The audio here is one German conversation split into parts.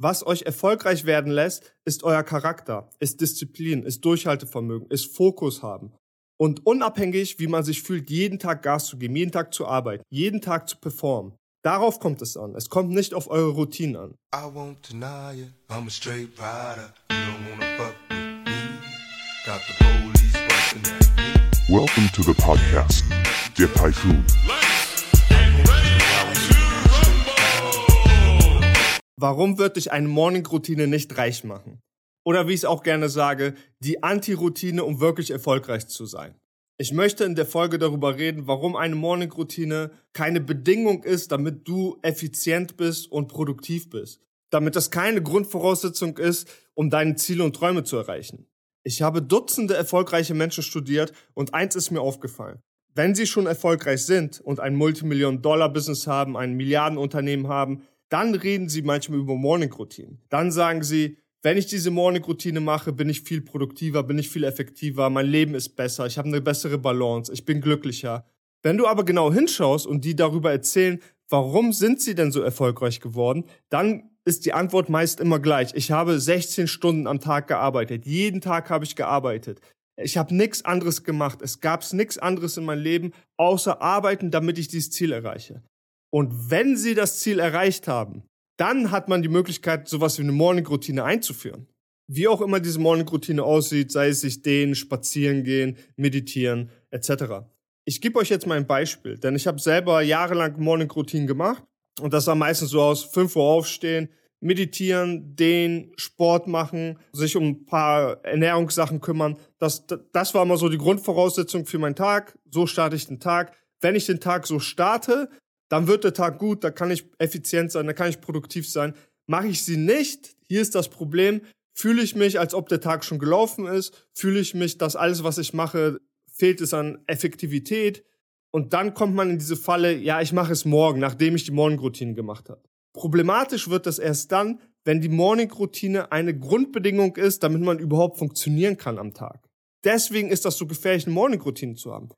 Was euch erfolgreich werden lässt, ist euer Charakter, ist Disziplin, ist Durchhaltevermögen, ist Fokus haben. Und unabhängig, wie man sich fühlt, jeden Tag Gas zu geben, jeden Tag zu arbeiten, jeden Tag zu performen. Darauf kommt es an. Es kommt nicht auf eure Routinen an. I won't deny it. I'm a straight rider. You don't wanna fuck with me. Got the police busting at me. Welcome to the podcast. Der Typhoon. Warum wird dich eine Morning-Routine nicht reich machen? Oder wie ich es auch gerne sage, die Anti-Routine, um wirklich erfolgreich zu sein. Ich möchte in der Folge darüber reden, warum eine Morning-Routine keine Bedingung ist, damit du effizient bist und produktiv bist. Damit das keine Grundvoraussetzung ist, um deine Ziele und Träume zu erreichen. Ich habe Dutzende erfolgreiche Menschen studiert und eins ist mir aufgefallen. Wenn sie schon erfolgreich sind und ein Multimillion-Dollar-Business haben, ein Milliardenunternehmen haben, dann reden sie manchmal über Morning-Routinen. Dann sagen sie, wenn ich diese Morning-Routine mache, bin ich viel produktiver, bin ich viel effektiver, mein Leben ist besser, ich habe eine bessere Balance, ich bin glücklicher. Wenn du aber genau hinschaust und die darüber erzählen, warum sind sie denn so erfolgreich geworden, dann ist die Antwort meist immer gleich. Ich habe 16 Stunden am Tag gearbeitet. Jeden Tag habe ich gearbeitet. Ich habe nichts anderes gemacht. Es gab nichts anderes in meinem Leben, außer arbeiten, damit ich dieses Ziel erreiche. Und wenn sie das Ziel erreicht haben, dann hat man die Möglichkeit, sowas wie eine Morning-Routine einzuführen. Wie auch immer diese Morning-Routine aussieht, sei es sich dehnen, spazieren gehen, meditieren, etc. Ich gebe euch jetzt mal ein Beispiel, denn ich habe selber jahrelang Morning-Routine gemacht und das sah meistens so aus, 5 Uhr aufstehen, meditieren, dehnen, Sport machen, sich um ein paar Ernährungssachen kümmern. Das, das war immer so die Grundvoraussetzung für meinen Tag. So starte ich den Tag. Wenn ich den Tag so starte, dann wird der Tag gut, da kann ich effizient sein, da kann ich produktiv sein. Mache ich sie nicht, hier ist das Problem, fühle ich mich, als ob der Tag schon gelaufen ist, fühle ich mich, dass alles, was ich mache, fehlt es an Effektivität. Und dann kommt man in diese Falle, ja, ich mache es morgen, nachdem ich die Morning-Routine gemacht habe. Problematisch wird das erst dann, wenn die Morning-Routine eine Grundbedingung ist, damit man überhaupt funktionieren kann am Tag. Deswegen ist das so gefährlich, eine Morning-Routine zu haben.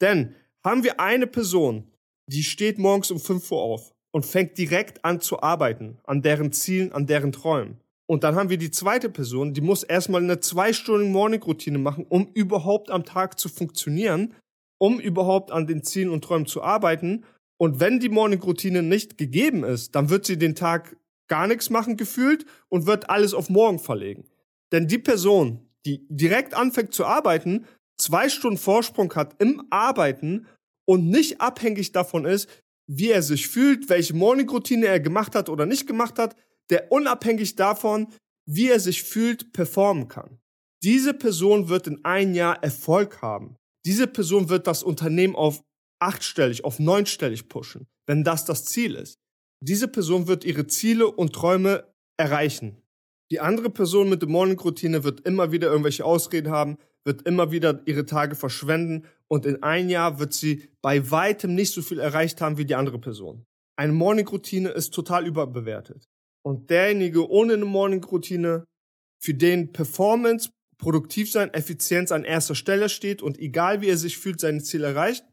Denn haben wir eine Person, die steht morgens um 5 Uhr auf und fängt direkt an zu arbeiten, an deren Zielen, an deren Träumen. Und dann haben wir die zweite Person, die muss erstmal eine zweistündige Morning-Routine machen, um überhaupt am Tag zu funktionieren, um überhaupt an den Zielen und Träumen zu arbeiten. Und wenn die Morning-Routine nicht gegeben ist, dann wird sie den Tag gar nichts machen gefühlt und wird alles auf morgen verlegen. Denn die Person, die direkt anfängt zu arbeiten, zwei Stunden Vorsprung hat im Arbeiten und nicht abhängig davon ist, wie er sich fühlt, welche Morning-Routine er gemacht hat oder nicht gemacht hat, der unabhängig davon, wie er sich fühlt, performen kann. Diese Person wird in ein Jahr Erfolg haben. Diese Person wird das Unternehmen auf achtstellig, auf neunstellig pushen, wenn das das Ziel ist. Diese Person wird ihre Ziele und Träume erreichen. Die andere Person mit der Morning-Routine wird immer wieder irgendwelche Ausreden haben, wird immer wieder ihre Tage verschwenden und in ein Jahr wird sie bei weitem nicht so viel erreicht haben wie die andere Person. Eine Morning-Routine ist total überbewertet. Und derjenige ohne eine Morning-Routine, für den Performance, produktiv sein, Effizienz an erster Stelle steht und egal wie er sich fühlt, seine Ziele erreicht,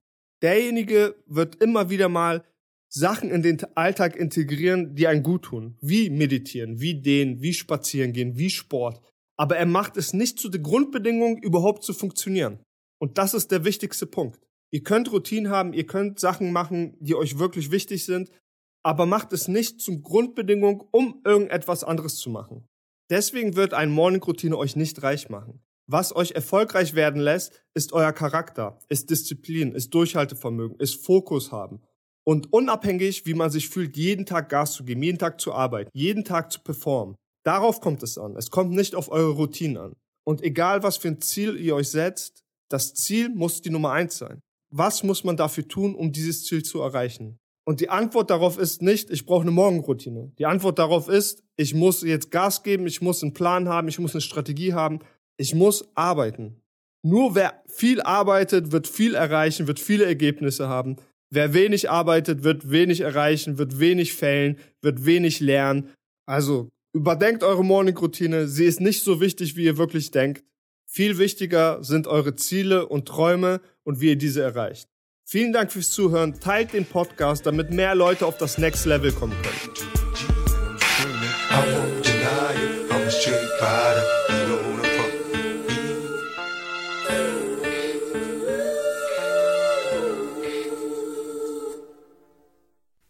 derjenige wird immer wieder mal Sachen in den Alltag integrieren, die einen gut tun. Wie meditieren, wie dehnen, wie spazieren gehen, wie Sport. Aber er macht es nicht zu der Grundbedingung, überhaupt zu funktionieren. Und das ist der wichtigste Punkt. Ihr könnt Routinen haben, ihr könnt Sachen machen, die euch wirklich wichtig sind, aber macht es nicht zum Grundbedingung, um irgendetwas anderes zu machen. Deswegen wird eine Morning-Routine euch nicht reich machen. Was euch erfolgreich werden lässt, ist euer Charakter, ist Disziplin, ist Durchhaltevermögen, ist Fokus haben. Und unabhängig, wie man sich fühlt, jeden Tag Gas zu geben, jeden Tag zu arbeiten, jeden Tag zu performen. Darauf kommt es an. Es kommt nicht auf eure Routinen an. Und egal, was für ein Ziel ihr euch setzt, das Ziel muss die Nummer eins sein. Was muss man dafür tun, um dieses Ziel zu erreichen? Und die Antwort darauf ist nicht, ich brauche eine Morgenroutine. Die Antwort darauf ist, ich muss jetzt Gas geben, ich muss einen Plan haben, ich muss eine Strategie haben, ich muss arbeiten. Nur wer viel arbeitet, wird viel erreichen, wird viele Ergebnisse haben. Wer wenig arbeitet, wird wenig erreichen, wird wenig fällen, wird wenig lernen. Also überdenkt eure Morning-Routine. Sie ist nicht so wichtig, wie ihr wirklich denkt. Viel wichtiger sind eure Ziele und Träume und wie ihr diese erreicht. Vielen Dank fürs Zuhören. Teilt den Podcast, damit mehr Leute auf das Next Level kommen können.